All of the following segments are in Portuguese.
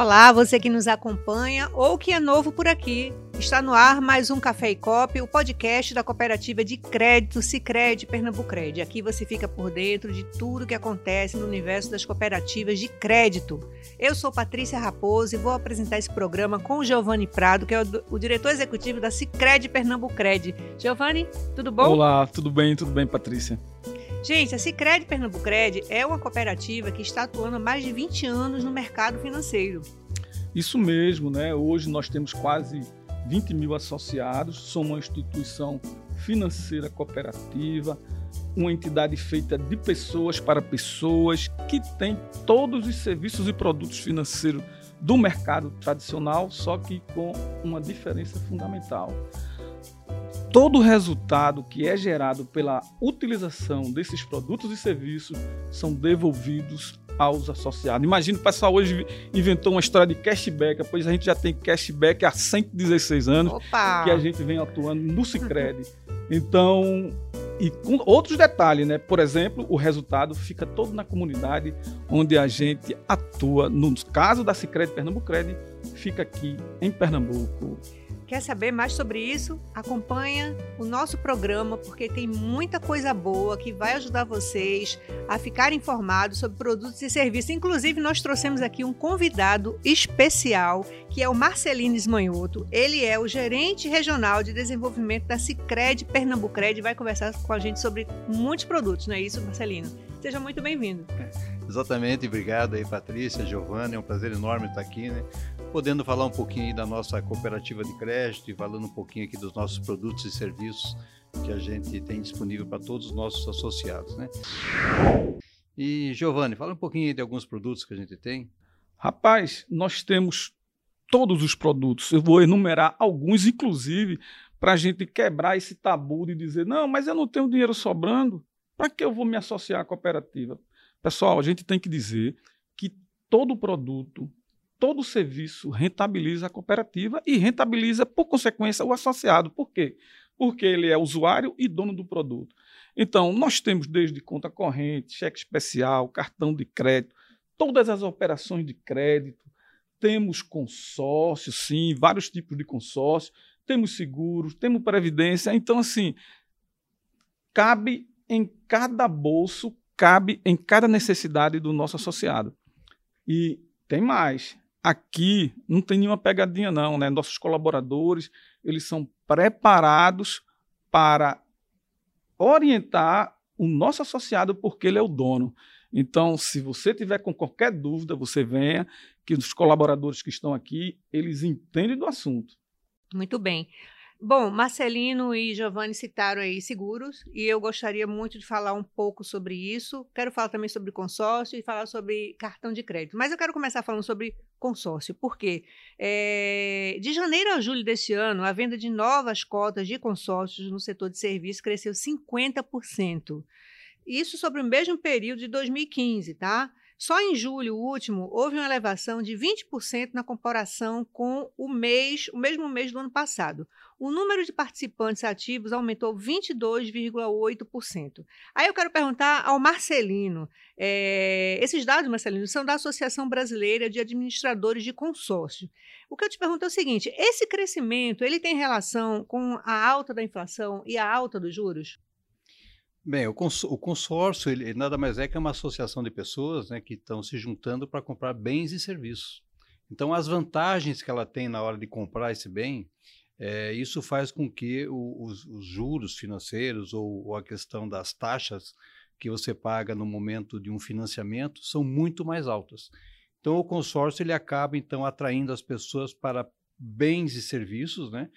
Olá, você que nos acompanha ou que é novo por aqui. Está no ar mais um Café e Cop, o podcast da cooperativa de crédito Sicredi Pernambucred. Aqui você fica por dentro de tudo que acontece no universo das cooperativas de crédito. Eu sou Patrícia Raposo e vou apresentar esse programa com o Giovanni Prado, que é o, o diretor executivo da Sicredi Pernambucred. Giovanni, tudo bom? Olá, tudo bem, tudo bem, Patrícia. Gente, a Cicred Pernambucred é uma cooperativa que está atuando há mais de 20 anos no mercado financeiro. Isso mesmo, né? Hoje nós temos quase 20 mil associados, somos uma instituição financeira cooperativa, uma entidade feita de pessoas para pessoas, que tem todos os serviços e produtos financeiros do mercado tradicional, só que com uma diferença fundamental todo o resultado que é gerado pela utilização desses produtos e serviços são devolvidos aos associados. Imagina o pessoal hoje inventou uma história de cashback, pois a gente já tem cashback há 116 anos Opa. que a gente vem atuando no Sicredi. Então, e com outros detalhes, né? Por exemplo, o resultado fica todo na comunidade onde a gente atua. No caso da Sicredi Pernambucred, fica aqui em Pernambuco. Quer saber mais sobre isso? Acompanha o nosso programa porque tem muita coisa boa que vai ajudar vocês a ficar informados sobre produtos e serviços. Inclusive, nós trouxemos aqui um convidado especial, que é o Marcelino Esmanhoto. Ele é o gerente regional de desenvolvimento da Cicred Pernambucred e vai conversar com a gente sobre muitos produtos, não é isso, Marcelino? Seja muito bem-vindo. Exatamente, obrigado aí, Patrícia, Giovana, é um prazer enorme estar aqui, né? Podendo falar um pouquinho da nossa cooperativa de crédito e falando um pouquinho aqui dos nossos produtos e serviços que a gente tem disponível para todos os nossos associados, né? E Giovanni, fala um pouquinho de alguns produtos que a gente tem. Rapaz, nós temos todos os produtos. Eu vou enumerar alguns, inclusive, para a gente quebrar esse tabu de dizer: não, mas eu não tenho dinheiro sobrando. Para que eu vou me associar à cooperativa? Pessoal, a gente tem que dizer que todo produto, todo serviço rentabiliza a cooperativa e rentabiliza, por consequência, o associado. Por quê? Porque ele é usuário e dono do produto. Então, nós temos desde conta corrente, cheque especial, cartão de crédito, todas as operações de crédito, temos consórcio, sim, vários tipos de consórcio, temos seguros, temos previdência. Então, assim, cabe em cada bolso cabe em cada necessidade do nosso associado. E tem mais. Aqui não tem nenhuma pegadinha não, né? Nossos colaboradores, eles são preparados para orientar o nosso associado porque ele é o dono. Então, se você tiver com qualquer dúvida, você venha, que os colaboradores que estão aqui, eles entendem do assunto. Muito bem. Bom, Marcelino e Giovanni citaram aí seguros e eu gostaria muito de falar um pouco sobre isso. Quero falar também sobre consórcio e falar sobre cartão de crédito. Mas eu quero começar falando sobre consórcio. Por quê? É, de janeiro a julho deste ano, a venda de novas cotas de consórcios no setor de serviços cresceu 50%. Isso sobre o mesmo período de 2015, tá? Só em julho último houve uma elevação de 20% na comparação com o mês, o mesmo mês do ano passado. O número de participantes ativos aumentou 22,8%. Aí eu quero perguntar ao Marcelino: é, esses dados, Marcelino, são da Associação Brasileira de Administradores de Consórcio. O que eu te pergunto é o seguinte: esse crescimento ele tem relação com a alta da inflação e a alta dos juros? Bem, o, cons o consórcio ele, nada mais é que uma associação de pessoas né, que estão se juntando para comprar bens e serviços. Então, as vantagens que ela tem na hora de comprar esse bem, é, isso faz com que o, os, os, juros financeiros ou, ou, a questão das taxas que você paga no momento de um financiamento são muito mais altas. Então, o consórcio ele acaba então atraindo as pessoas para bens e serviços, né?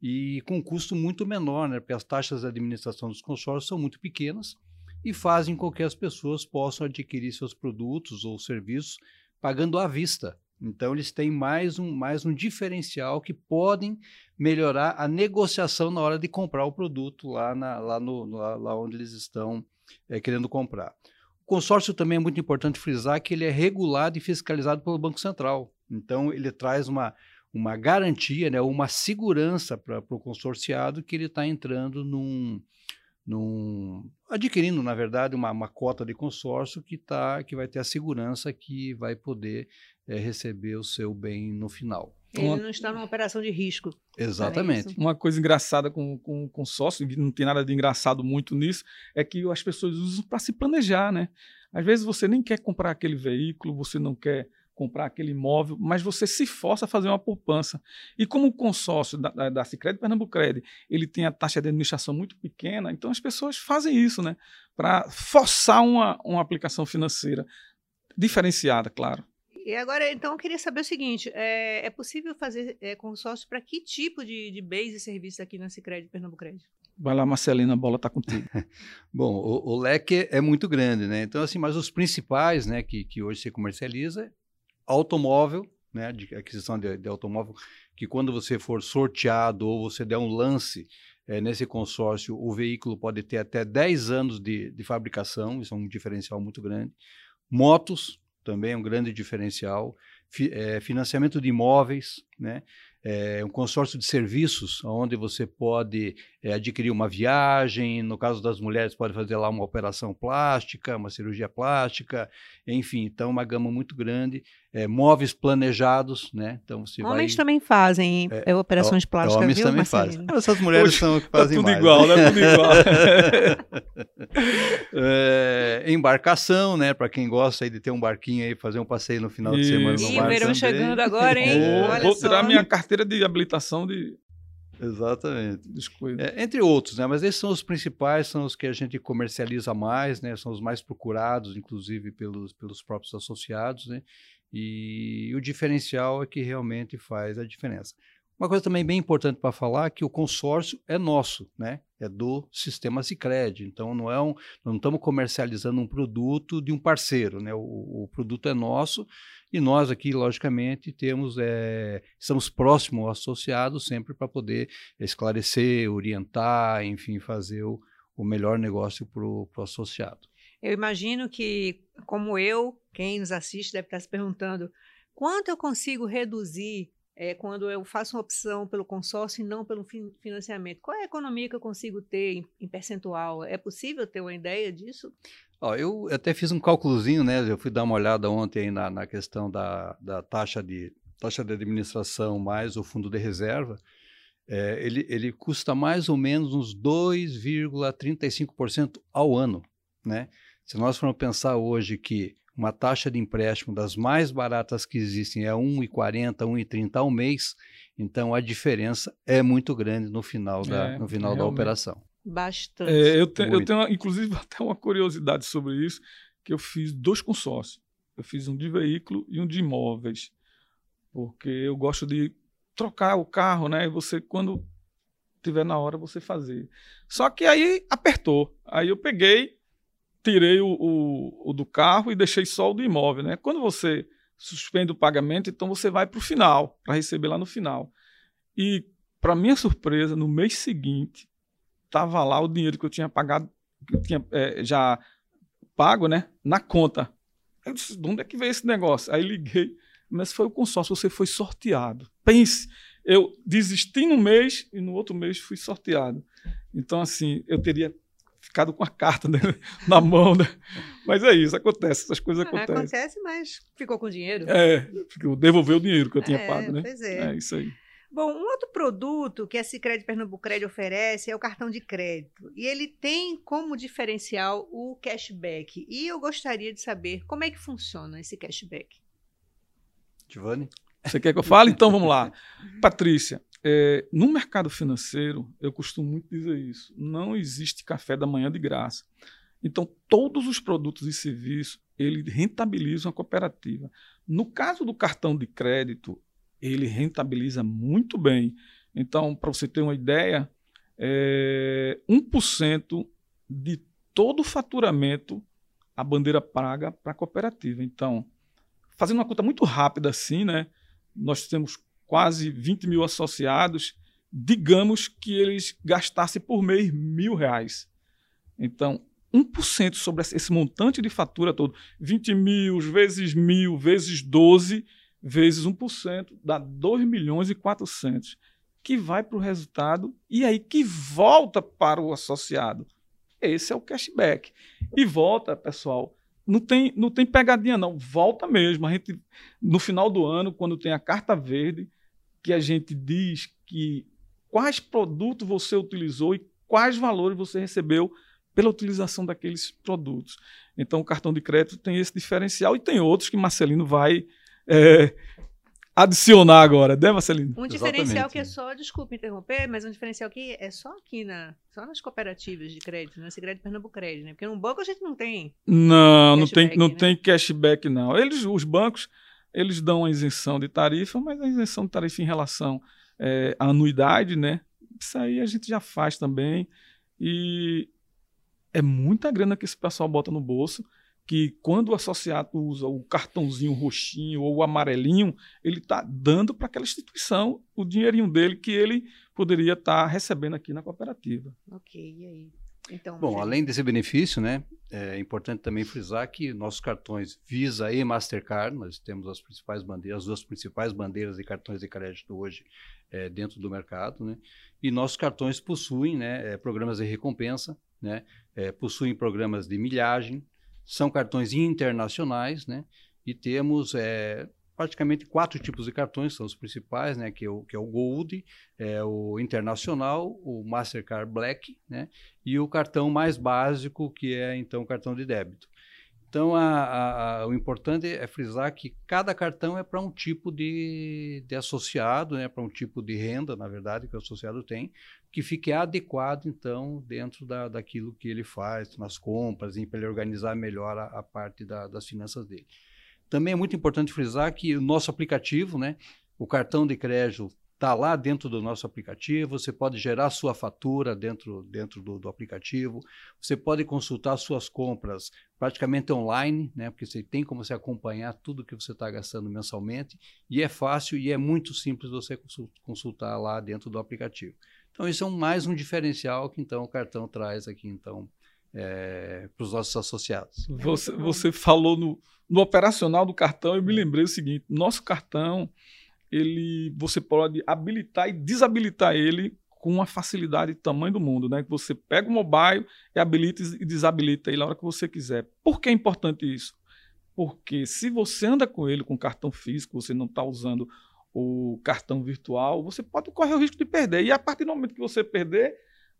E com um custo muito menor, né? porque as taxas de administração dos consórcios são muito pequenas e fazem com que as pessoas possam adquirir seus produtos ou serviços pagando à vista. Então, eles têm mais um, mais um diferencial que podem melhorar a negociação na hora de comprar o produto lá, na, lá, no, lá, lá onde eles estão é, querendo comprar. O consórcio também é muito importante frisar que ele é regulado e fiscalizado pelo Banco Central. Então, ele traz uma, uma garantia, né, uma segurança para o consorciado que ele está entrando num, num, adquirindo, na verdade, uma, uma cota de consórcio que, tá, que vai ter a segurança que vai poder é, receber o seu bem no final. Ele uma... não está numa operação de risco. Exatamente. Uma coisa engraçada com, com, com sócio, não tem nada de engraçado muito nisso, é que as pessoas usam para se planejar, né? Às vezes você nem quer comprar aquele veículo, você não quer comprar aquele imóvel, mas você se força a fazer uma poupança. E como o consórcio da, da, da Cicred Pernambucred, ele tem a taxa de administração muito pequena, então as pessoas fazem isso, né? Para forçar uma, uma aplicação financeira diferenciada, claro. E agora, então, eu queria saber o seguinte: é, é possível fazer é, consórcio para que tipo de, de bens e serviços aqui na Cicred Pernambucred? Vai lá, Marcelina, a bola está contigo. Bom, o, o, leque é muito grande, né? Então, assim, mas os principais, né, que, que hoje se comercializa automóvel, né, de aquisição de, de, automóvel, que quando você for sorteado ou você der um lance é, nesse consórcio, o veículo pode ter até 10 anos de, de fabricação, isso é um diferencial muito grande. Motos, também é um grande diferencial. É, financiamento de imóveis, né? É, um consórcio de serviços, onde você pode é, adquirir uma viagem, no caso das mulheres, pode fazer lá uma operação plástica, uma cirurgia plástica, enfim, então uma gama muito grande. É, móveis planejados, né? Então você Homens vai... também fazem é, operações plásticas, Homens viu, também Marcelino? fazem. Essas mulheres são que fazem tá tudo mais. igual, né? Tudo igual. é, embarcação, né? Para quem gosta aí de ter um barquinho aí, fazer um passeio no final Isso. de semana no Ih, verão chegando agora, hein? Vou, vou tirar minha carteira de habilitação de Exatamente. É, entre outros, né? Mas esses são os principais, são os que a gente comercializa mais, né? São os mais procurados, inclusive pelos, pelos próprios associados, né? E o diferencial é que realmente faz a diferença. Uma coisa também bem importante para falar é que o consórcio é nosso, né? É do sistema Sicredi. Então não é um, não estamos comercializando um produto de um parceiro, né? O, o produto é nosso e nós aqui, logicamente, temos é, estamos próximos ao associado sempre para poder esclarecer, orientar, enfim, fazer o, o melhor negócio para o associado. Eu imagino que, como eu, quem nos assiste deve estar se perguntando quanto eu consigo reduzir é, quando eu faço uma opção pelo consórcio e não pelo financiamento? Qual é a economia que eu consigo ter em, em percentual? É possível ter uma ideia disso? Ó, eu até fiz um cálculozinho, né? Eu fui dar uma olhada ontem na, na questão da, da taxa, de, taxa de administração mais o fundo de reserva. É, ele, ele custa mais ou menos uns 2,35% ao ano, né? Se nós formos pensar hoje que uma taxa de empréstimo das mais baratas que existem é 1,40, 1,30 ao mês, então a diferença é muito grande no final da, é, no final da operação. Bastante. É, eu, te, eu, tenho, inclusive, até uma curiosidade sobre isso, que eu fiz dois consórcios. Eu fiz um de veículo e um de imóveis, porque eu gosto de trocar o carro, né? E você, quando tiver na hora, você fazer. Só que aí apertou. Aí eu peguei tirei o, o, o, do carro e deixei só o do imóvel. Né? Quando você suspende o pagamento, então você vai para o final, para receber lá no final. E, para minha surpresa, no mês seguinte, estava lá o dinheiro que eu tinha pagado, que eu tinha é, já pago, né? Na conta. Eu disse, de onde é que veio esse negócio? Aí liguei, mas foi o consórcio, você foi sorteado. Pense, eu desisti no mês e no outro mês fui sorteado. Então, assim, eu teria ficado com a carta né, na mão. Né? Mas é isso, acontece, essas coisas ah, acontecem. Acontece, mas ficou com dinheiro. É, devolveu o dinheiro que eu tinha é, pago, né? Pois é. É isso aí. Bom, um outro produto que a Cicred Pernambucred oferece é o cartão de crédito. E ele tem como diferencial o cashback. E eu gostaria de saber como é que funciona esse cashback. Giovanni? Você quer que eu fale? Então vamos lá. Patrícia, é, no mercado financeiro, eu costumo muito dizer isso: não existe café da manhã de graça. Então, todos os produtos e serviços ele rentabilizam a cooperativa. No caso do cartão de crédito, ele rentabiliza muito bem. Então, para você ter uma ideia, é, 1% de todo o faturamento a bandeira paga para a cooperativa. Então, fazendo uma conta muito rápida assim, né? Nós temos quase 20 mil associados, digamos que eles gastassem por mês mil reais. Então, 1% sobre esse montante de fatura todo, 20 mil vezes mil vezes 12 vezes 1%, dá 2 milhões e 400, que vai para o resultado e aí que volta para o associado. Esse é o cashback. E volta, pessoal, não tem, não tem pegadinha, não. Volta mesmo. A gente, no final do ano, quando tem a carta verde, que a gente diz que quais produtos você utilizou e quais valores você recebeu pela utilização daqueles produtos. Então, o cartão de crédito tem esse diferencial e tem outros que Marcelino vai é, adicionar agora, né, Marcelino? Um diferencial que é só, desculpa interromper, mas um diferencial que é só aqui na, só nas cooperativas de crédito, na Segredo Pernambuco Crédito, né? Porque no banco a gente não tem. Não, não tem, não né? tem cashback não. Eles, os bancos, eles dão a isenção de tarifa, mas a isenção de tarifa em relação é, à anuidade, né? Isso aí a gente já faz também e é muita grana que esse pessoal bota no bolso que quando o associado usa o cartãozinho roxinho ou o amarelinho, ele está dando para aquela instituição o dinheirinho dele que ele poderia estar tá recebendo aqui na cooperativa. Ok, e aí? Então, Bom, além desse benefício, né, é importante também frisar que nossos cartões Visa e Mastercard, nós temos as principais bandeiras, as duas principais bandeiras de cartões de crédito hoje é, dentro do mercado, né, e nossos cartões possuem, né, é, programas de recompensa, né, é, possuem programas de milhagem, são cartões internacionais, né? E temos é, praticamente quatro tipos de cartões, são os principais, né? Que é o, que é o Gold, é o Internacional, o Mastercard Black, né? E o cartão mais básico, que é então o cartão de débito. Então, a, a, o importante é frisar que cada cartão é para um tipo de, de associado, né, para um tipo de renda, na verdade, que o associado tem, que fique adequado, então, dentro da, daquilo que ele faz, nas compras, para ele organizar melhor a, a parte da, das finanças dele. Também é muito importante frisar que o nosso aplicativo, né, o cartão de crédito está lá dentro do nosso aplicativo, você pode gerar sua fatura dentro, dentro do, do, aplicativo, você pode consultar suas compras praticamente online, né, porque você tem como você acompanhar tudo que você está gastando mensalmente, e é fácil e é muito simples você consultar lá dentro do aplicativo. Então, isso é um, mais um diferencial que então o cartão traz aqui então é, para os nossos associados. Você, você falou no, no operacional do cartão, eu me lembrei o seguinte: nosso cartão ele você pode habilitar e desabilitar ele com uma facilidade de tamanho do mundo, né? Que você pega o mobile e habilita e desabilita ele a hora que você quiser. Por que é importante isso? Porque se você anda com ele com cartão físico, você não está usando o cartão virtual, você pode correr o risco de perder. E a partir do momento que você perder,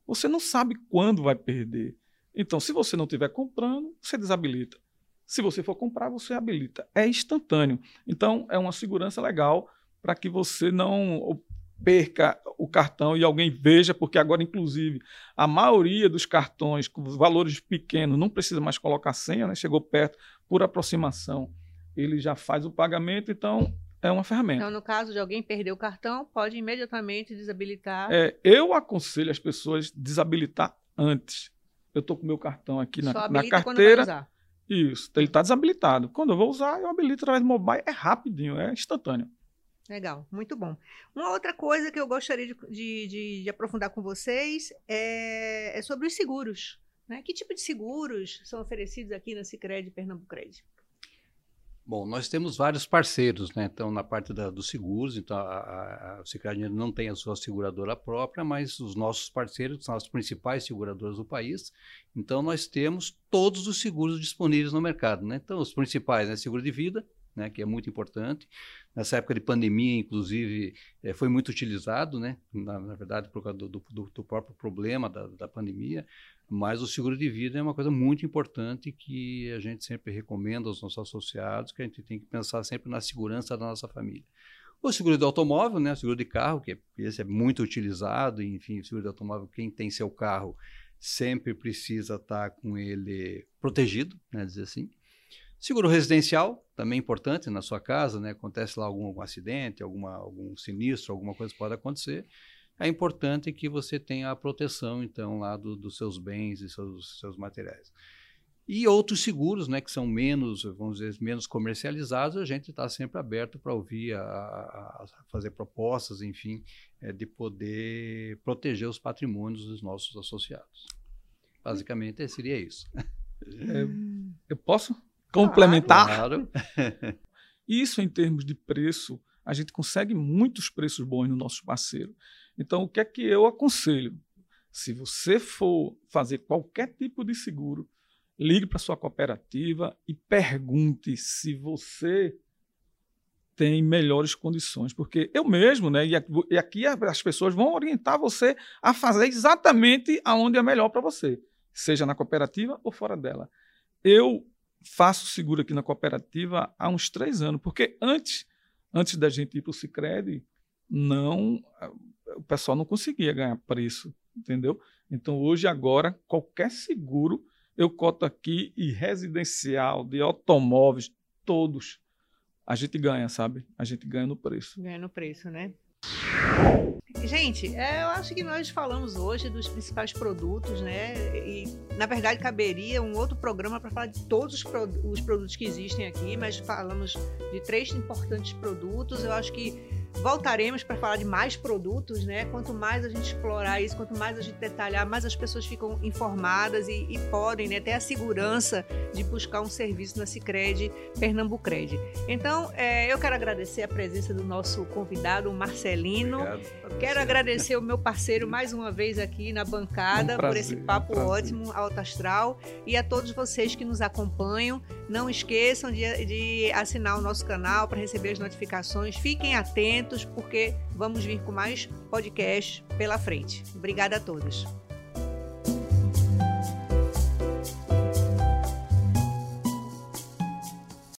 você não sabe quando vai perder. Então, se você não estiver comprando, você desabilita. Se você for comprar, você habilita. É instantâneo. Então, é uma segurança legal para que você não perca o cartão e alguém veja, porque agora, inclusive, a maioria dos cartões com valores pequenos não precisa mais colocar senha, né? chegou perto, por aproximação, ele já faz o pagamento, então é uma ferramenta. Então, no caso de alguém perder o cartão, pode imediatamente desabilitar. É, eu aconselho as pessoas desabilitar antes. Eu estou com meu cartão aqui na, na carteira. Isso, ele está desabilitado. Quando eu vou usar, eu habilito através do mobile, é rapidinho, é instantâneo. Legal, muito bom. Uma outra coisa que eu gostaria de, de, de, aprofundar com vocês é, é, sobre os seguros. Né? Que tipo de seguros são oferecidos aqui na Cicred Pernambuco Cred? Bom, nós temos vários parceiros, né? Então, na parte da, dos seguros, então a, a, não tem a sua seguradora própria, mas os nossos parceiros são as principais seguradoras do país. Então, nós temos todos os seguros disponíveis no mercado, né? Então, os principais, né? Seguro de vida, né, que é muito importante. Nessa época de pandemia, inclusive, é, foi muito utilizado, né, na, na, verdade, por causa do, do, do próprio problema da, da, pandemia, mas o seguro de vida é uma coisa muito importante que a gente sempre recomenda aos nossos associados, que a gente tem que pensar sempre na segurança da nossa família. O seguro de automóvel, né, o seguro de carro, que é, esse é muito utilizado, enfim, o seguro de automóvel, quem tem seu carro sempre precisa estar com ele protegido, né, dizer assim. Seguro residencial, também importante na sua casa, né? Acontece lá algum, algum acidente, alguma, algum sinistro, alguma coisa pode acontecer. É importante que você tenha a proteção, então, lá do, dos seus bens e seus, seus materiais. E outros seguros, né, que são menos, vamos dizer, menos comercializados, a gente está sempre aberto para ouvir, a, a, fazer propostas, enfim, é, de poder proteger os patrimônios dos nossos associados. Basicamente, seria isso. É, eu posso complementar. Claro. Isso em termos de preço, a gente consegue muitos preços bons no nosso parceiro. Então, o que é que eu aconselho? Se você for fazer qualquer tipo de seguro, ligue para sua cooperativa e pergunte se você tem melhores condições, porque eu mesmo, né, e aqui as pessoas vão orientar você a fazer exatamente aonde é melhor para você, seja na cooperativa ou fora dela. Eu faço seguro aqui na cooperativa há uns três anos, porque antes, antes da gente ir para o Cicred, não, o pessoal não conseguia ganhar preço, entendeu? Então hoje agora qualquer seguro eu coto aqui e residencial de automóveis todos a gente ganha, sabe? A gente ganha no preço. Ganha no preço, né? Gente, é, eu acho que nós falamos hoje dos principais produtos, né? E na verdade caberia um outro programa para falar de todos os, pro, os produtos que existem aqui, mas falamos de três importantes produtos. Eu acho que Voltaremos para falar de mais produtos, né? Quanto mais a gente explorar isso, quanto mais a gente detalhar, mais as pessoas ficam informadas e, e podem né, ter a segurança de buscar um serviço na Cicred Pernambucred. Então, é, eu quero agradecer a presença do nosso convidado, o Marcelino. Obrigado, quero agradecer o meu parceiro mais uma vez aqui na bancada um prazer, por esse papo um ótimo, alto astral. E a todos vocês que nos acompanham, não esqueçam de, de assinar o nosso canal para receber as notificações. Fiquem atentos atentos, porque vamos vir com mais podcasts pela frente. Obrigada a todos.